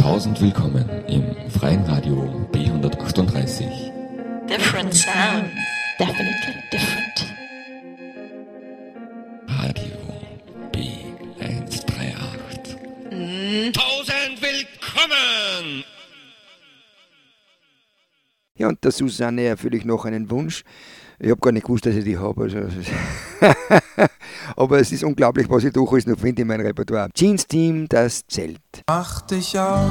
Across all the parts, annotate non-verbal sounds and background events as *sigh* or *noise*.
Tausend willkommen im freien Radio B138. Different sound. Definitely different. Radio B138. Tausend willkommen! Ja, und der Susanne erfülle ich noch einen Wunsch. Ich habe gar nicht gewusst, dass ich die habe. Also, *laughs* aber es ist unglaublich, was ich durchaus noch finde in meinem Repertoire. Jeans Team, das Zelt. Mach dich auf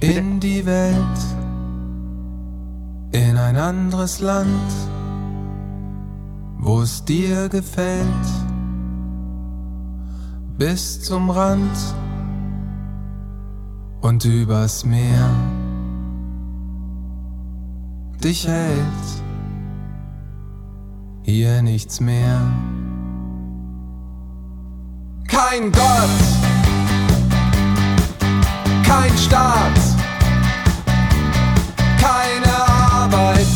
in die Welt, in ein anderes Land, wo es dir gefällt, bis zum Rand und übers Meer dich hält hier nichts mehr. Kein Gott, kein Staat, keine Arbeit,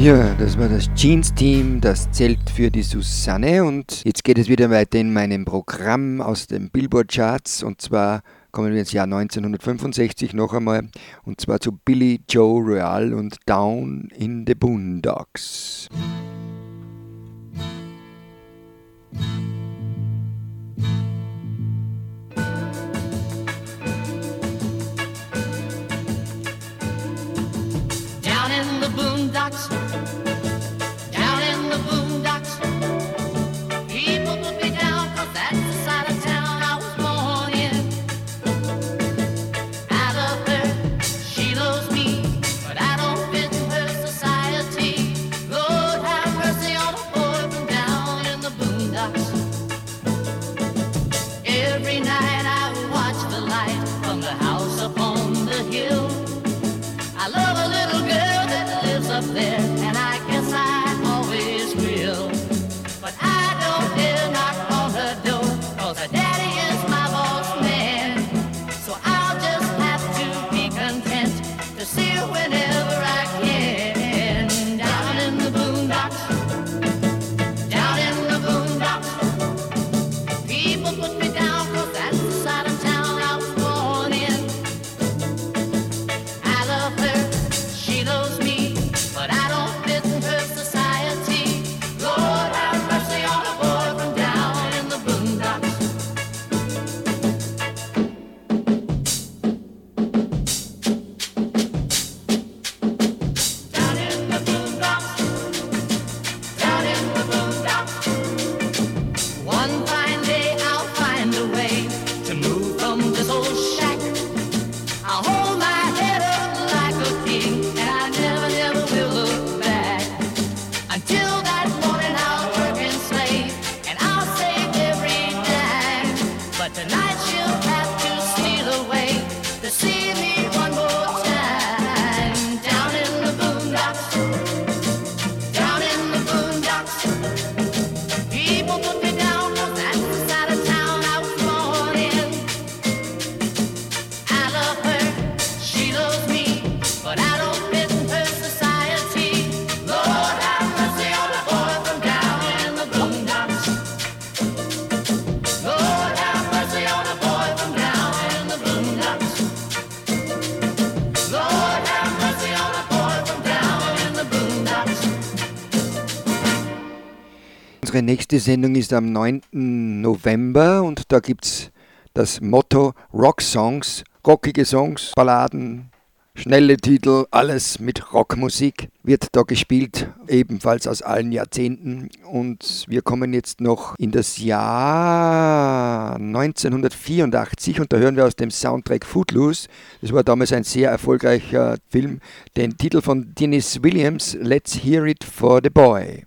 Ja, das war das Jeans-Team, das zählt für die Susanne. Und jetzt geht es wieder weiter in meinem Programm aus den Billboard-Charts. Und zwar kommen wir ins Jahr 1965 noch einmal. Und zwar zu Billy Joe Royal und Down in the Boondocks. Down in the Boondocks nächste Sendung ist am 9. November und da gibt es das Motto Rock Songs, rockige Songs, Balladen, schnelle Titel, alles mit Rockmusik wird da gespielt, ebenfalls aus allen Jahrzehnten. Und wir kommen jetzt noch in das Jahr 1984 und da hören wir aus dem Soundtrack Footloose. Das war damals ein sehr erfolgreicher Film, den Titel von Dennis Williams, Let's Hear It for the Boy.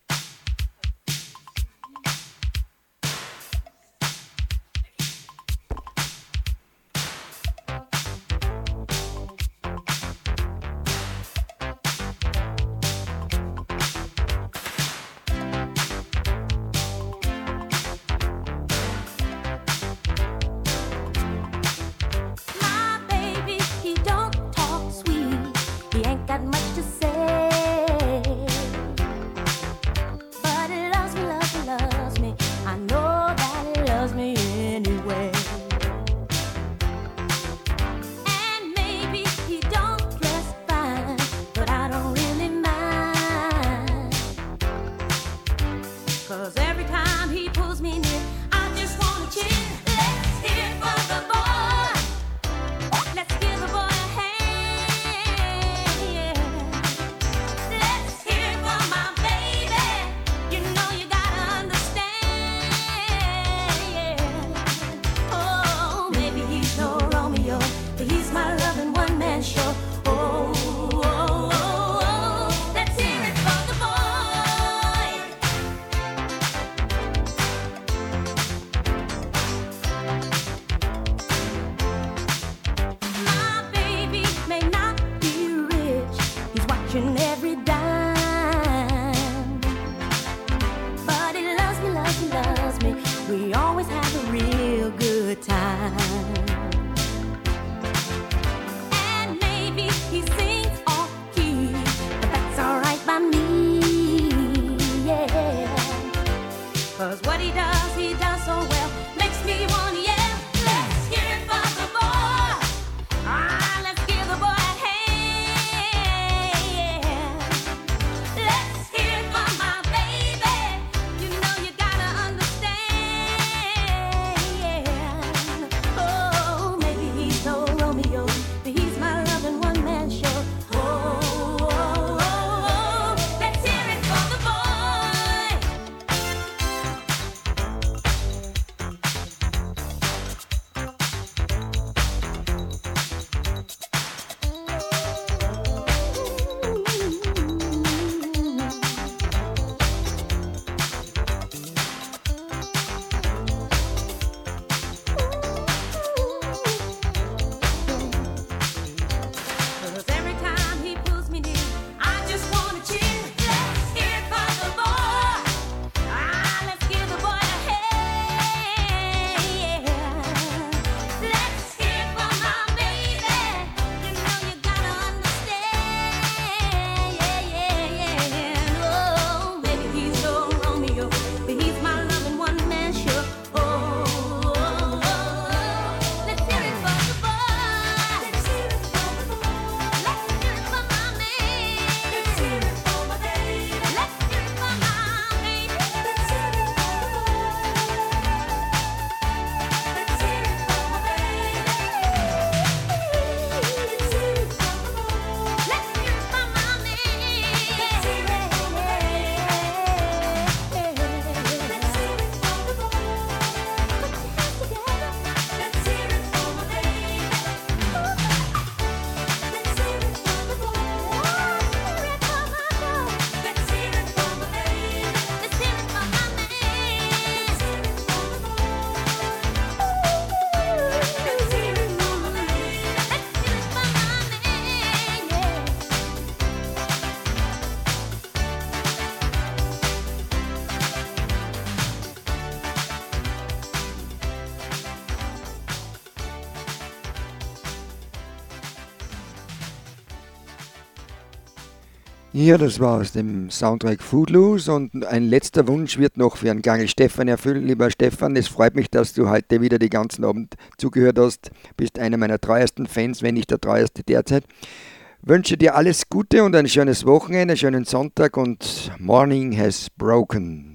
Ja, das war aus dem Soundtrack Foodloose und ein letzter Wunsch wird noch für einen Gangel Stefan erfüllen. Lieber Stefan, es freut mich, dass du heute wieder den ganzen Abend zugehört hast. Bist einer meiner treuesten Fans, wenn nicht der treueste derzeit. Wünsche dir alles Gute und ein schönes Wochenende, einen schönen Sonntag und Morning has broken.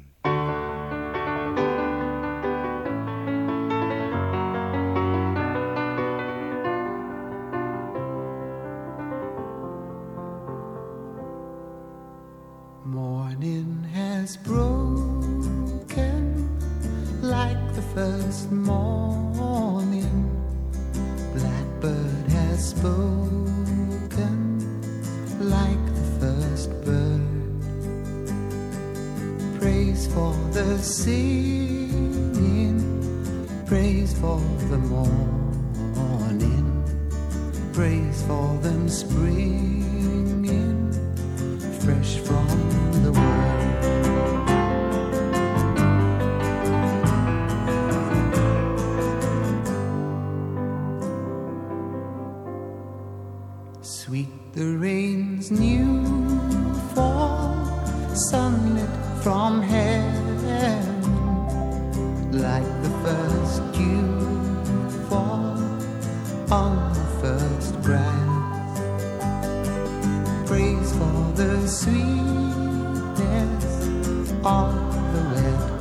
Morning has broken like the first morning. Blackbird has spoken like the first bird. Praise for the singing,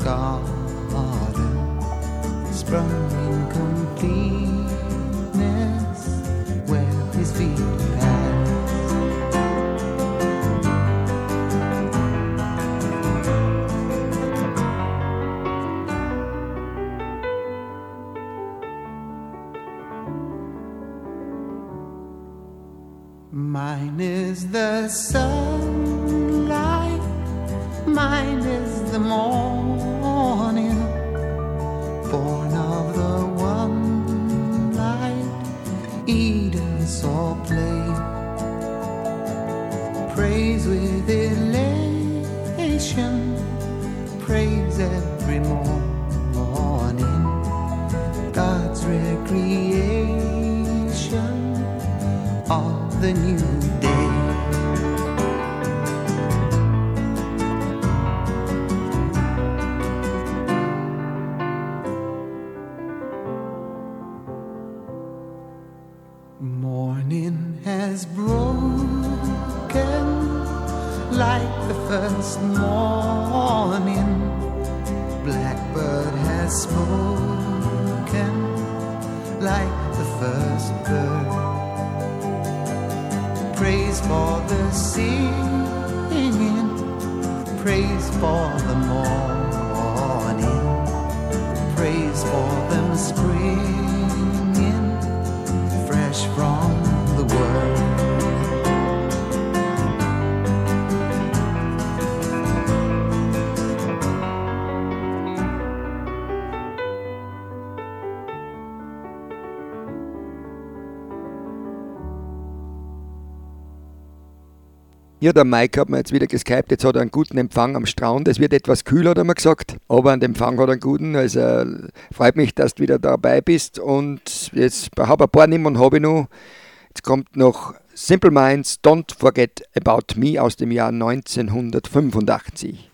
garden, sprung in like the first morning. Blackbird has spoken like the first bird. Praise for the singing, praise for the morning, praise for them springing Ja, der Mike hat mir jetzt wieder geskypt, jetzt hat er einen guten Empfang am Strand. Es wird etwas kühler, hat er mir gesagt, aber dem Empfang hat er einen guten. Also freut mich, dass du wieder dabei bist. Und jetzt habe ein paar und habe ich noch. Jetzt kommt noch Simple Minds, Don't Forget About Me aus dem Jahr 1985.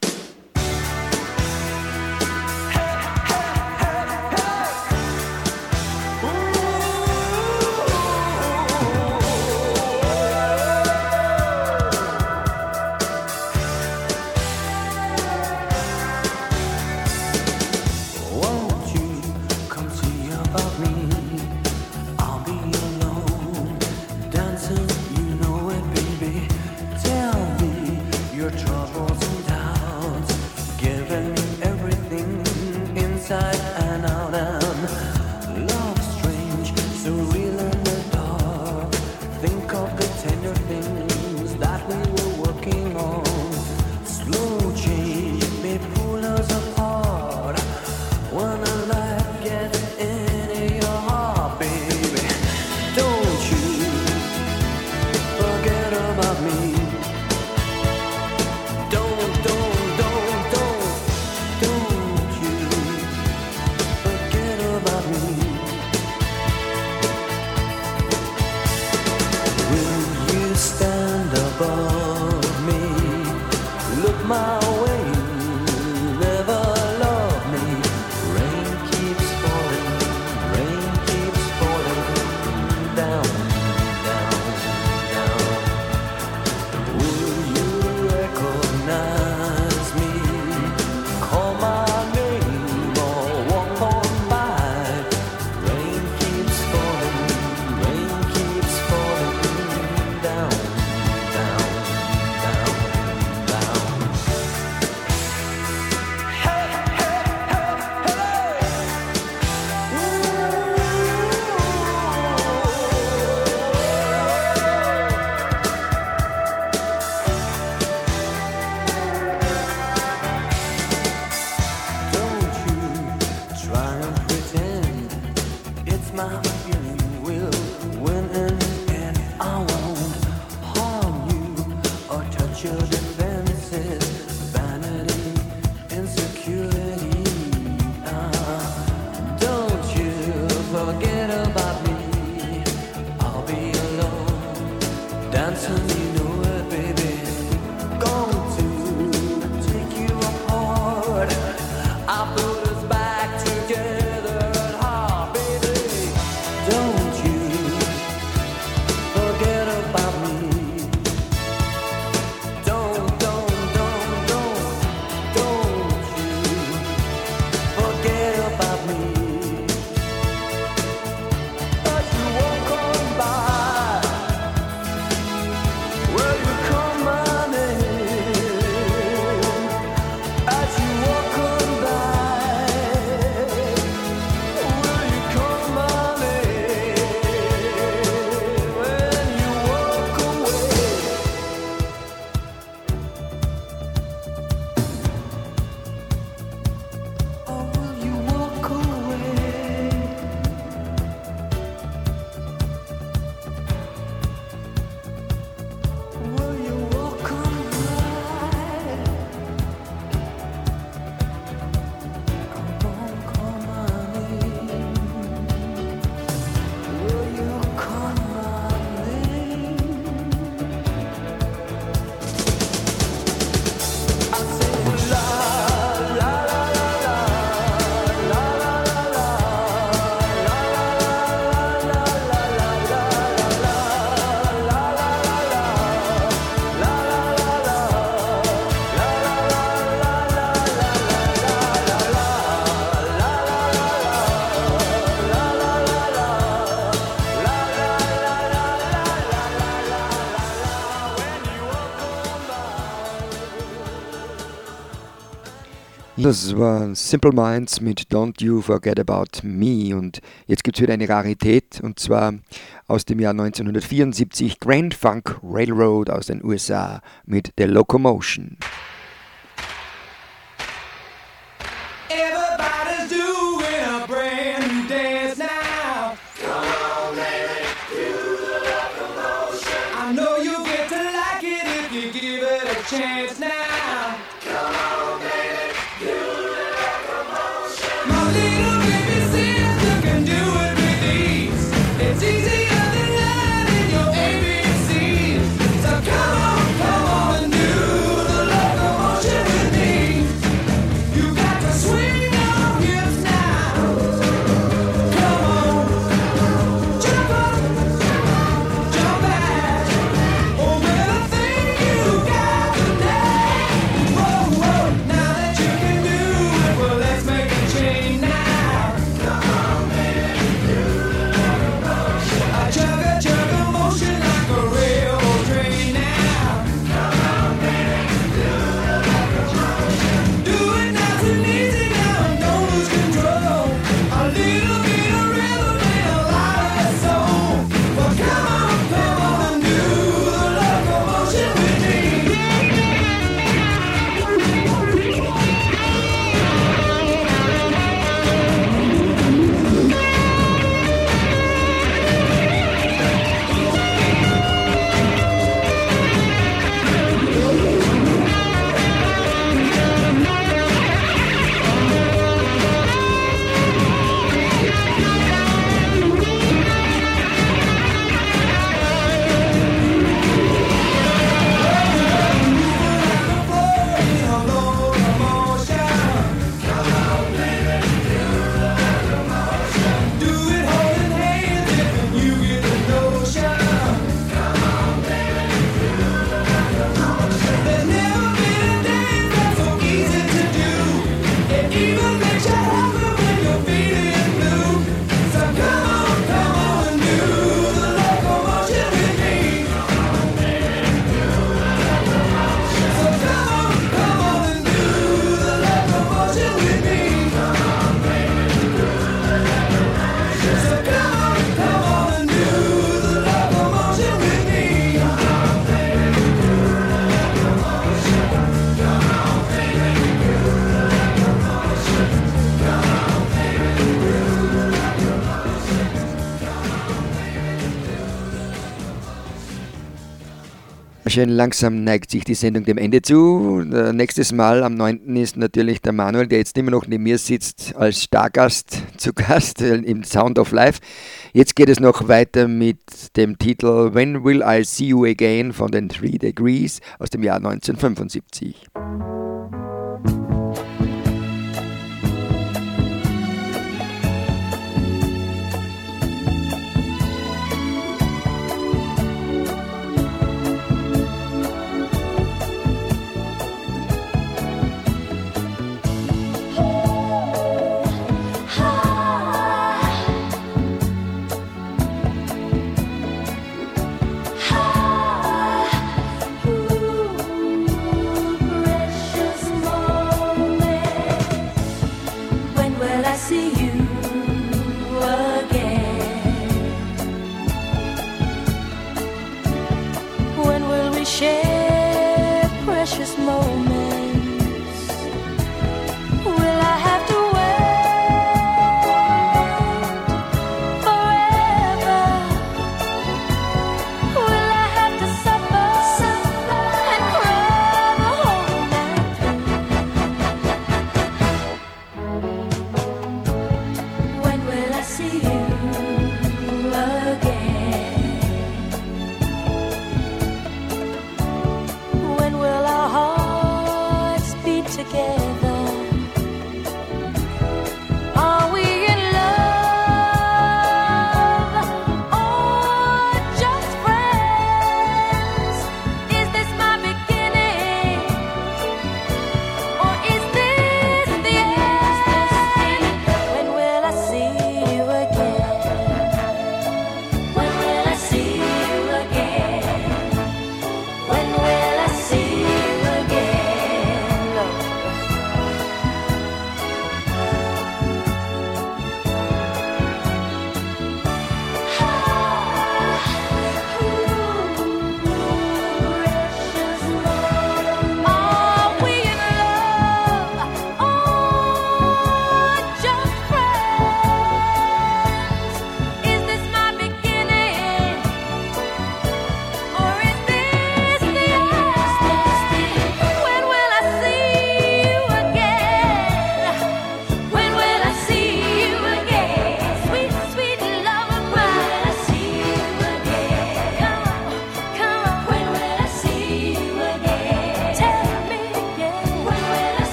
mal. Das war Simple Minds mit Don't You Forget About Me. Und jetzt gibt es wieder eine Rarität, und zwar aus dem Jahr 1974 Grand Funk Railroad aus den USA mit The Locomotion. chance now. Schön langsam neigt sich die Sendung dem Ende zu. Äh, nächstes Mal am 9. ist natürlich der Manuel, der jetzt immer noch neben mir sitzt, als Stargast *laughs* zu Gast äh, im Sound of Life. Jetzt geht es noch weiter mit dem Titel When Will I See You Again von den Three Degrees aus dem Jahr 1975.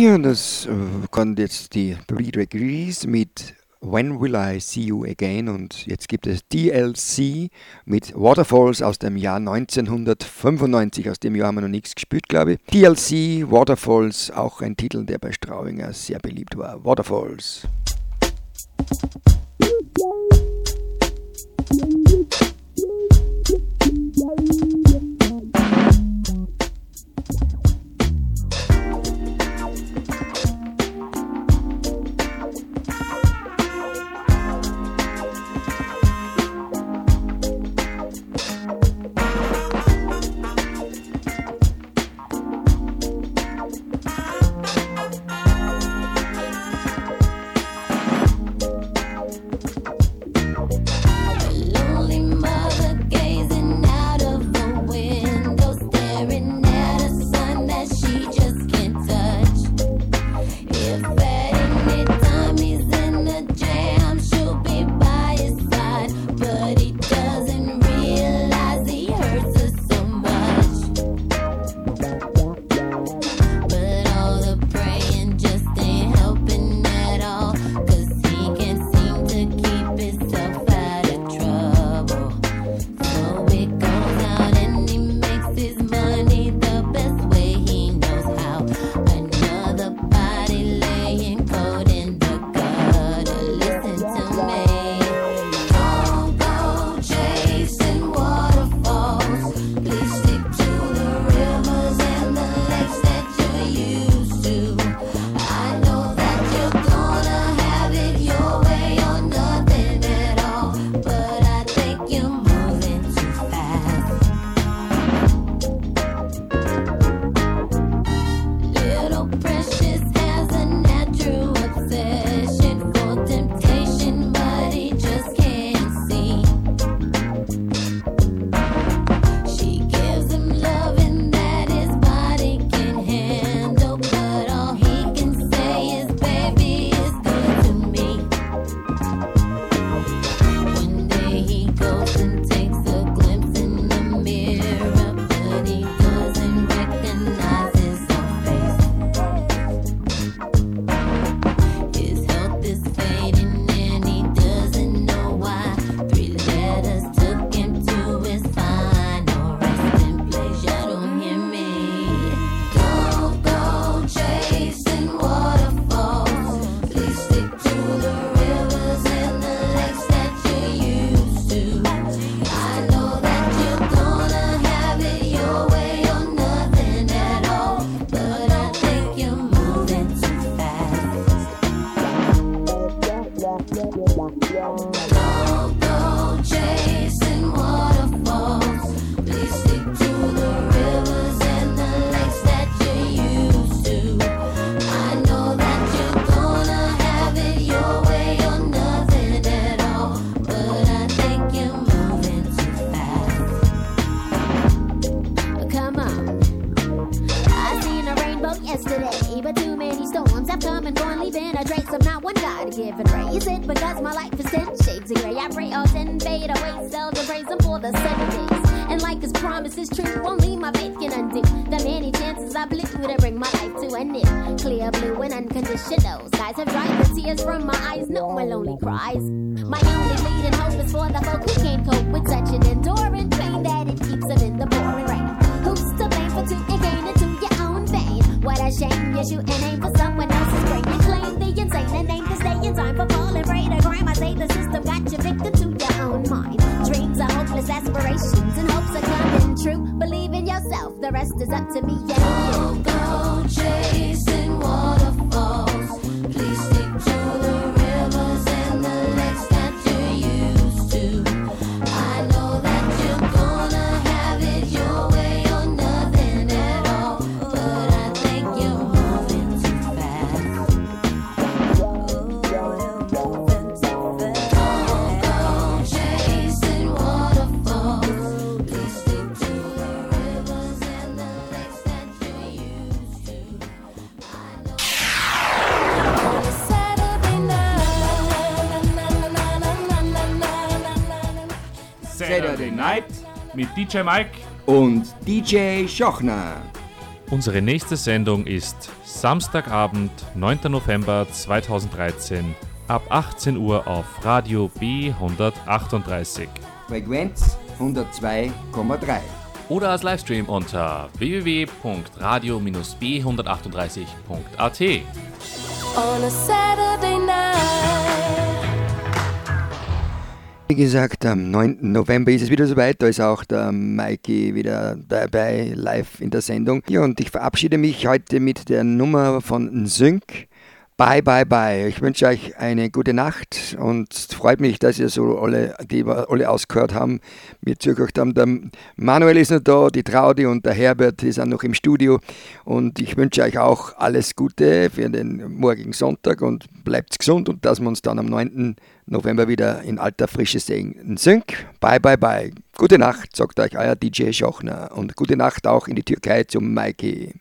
Ja, das äh, kommt jetzt die Three Degrees mit When Will I See You Again und jetzt gibt es DLC mit Waterfalls aus dem Jahr 1995. Aus dem Jahr haben wir noch nichts gespielt, glaube ich. DLC, Waterfalls, auch ein Titel, der bei Strauinger sehr beliebt war. Waterfalls. Yesterday, but too many storms have come and gone, leaving a trace of not one God given. Is it because my life is ten shades of gray? I pray all ten fade away, seldom praise Him for the seven days. And like His promise is true, only my faith can undo the many chances I blew to bring my life to an end. Clear blue and unconditional skies have dried the tears from my eyes. No one lonely cries. My only leading hope is for the folk who can't cope with such an enduring pain shame you shoot an aim for someone else's brain. You claim the insane and aim to stay in time for falling prey to crime. I say the system got you victim to your own mind. Dreams are hopeless aspirations and hopes are coming true. Believe in yourself, the rest is up to me and you. Go chasing mit DJ Mike und DJ Schochner. Unsere nächste Sendung ist Samstagabend, 9. November 2013 ab 18 Uhr auf Radio B138. Frequenz 102,3. Oder als Livestream unter www.radio-b138.at. On a Saturday night wie gesagt, am 9. November ist es wieder soweit. Da ist auch der Mikey wieder dabei, live in der Sendung. Ja, und ich verabschiede mich heute mit der Nummer von Sync. Bye, bye, bye. Ich wünsche euch eine gute Nacht und freut mich, dass ihr so alle, die wir alle ausgehört haben, mir zugehört haben. Der Manuel ist noch da, die Traudi und der Herbert ist auch noch im Studio. Und ich wünsche euch auch alles Gute für den morgigen Sonntag und bleibt gesund und dass wir uns dann am 9. November wieder in alter Frische singen. Sync, bye bye bye. Gute Nacht, sagt euch euer DJ Schochner und gute Nacht auch in die Türkei zum Mikey.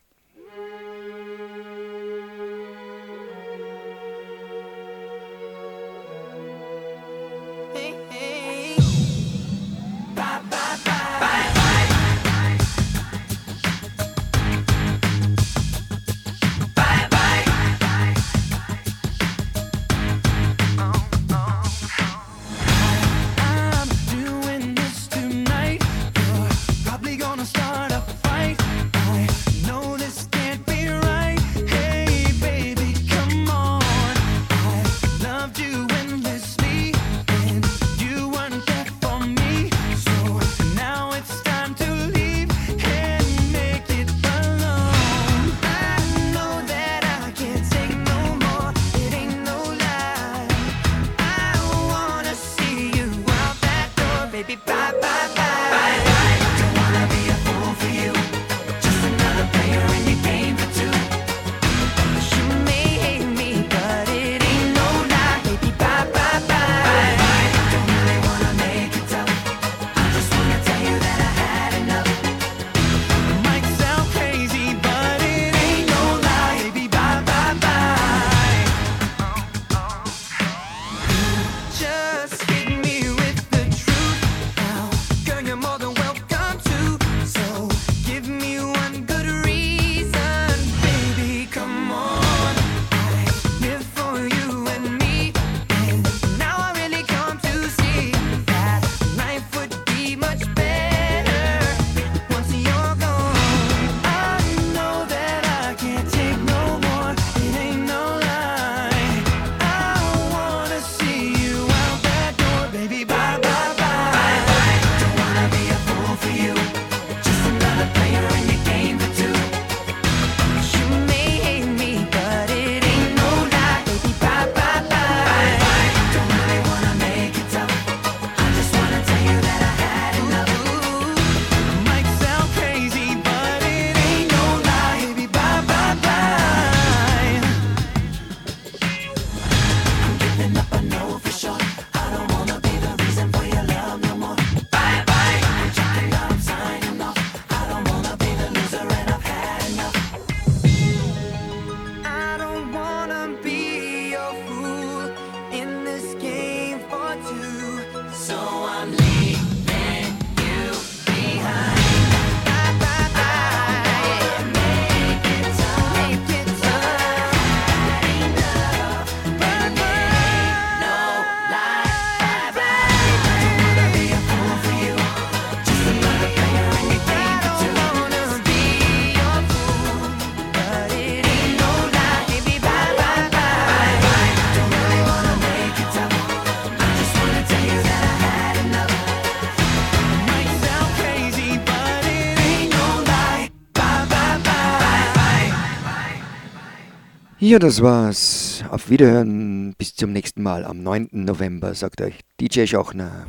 Ja, das war's. Auf Wiederhören. Bis zum nächsten Mal am 9. November, sagt euch DJ Schochner.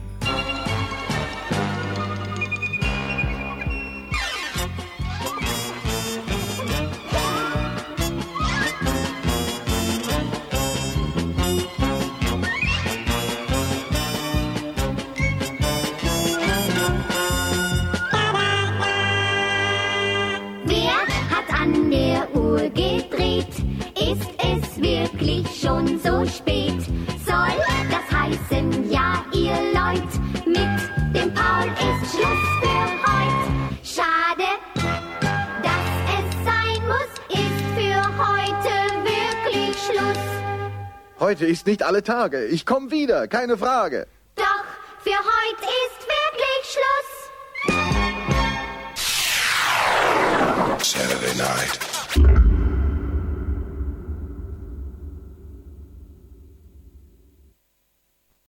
ist wirklich schon so spät. Soll das heißen, ja, ihr Leut, mit dem Paul ist Schluss für heut. Schade, dass es sein muss, ist für heute wirklich Schluss. Heute ist nicht alle Tage. Ich komm wieder, keine Frage. Doch, für heute ist wirklich Schluss. Saturday night.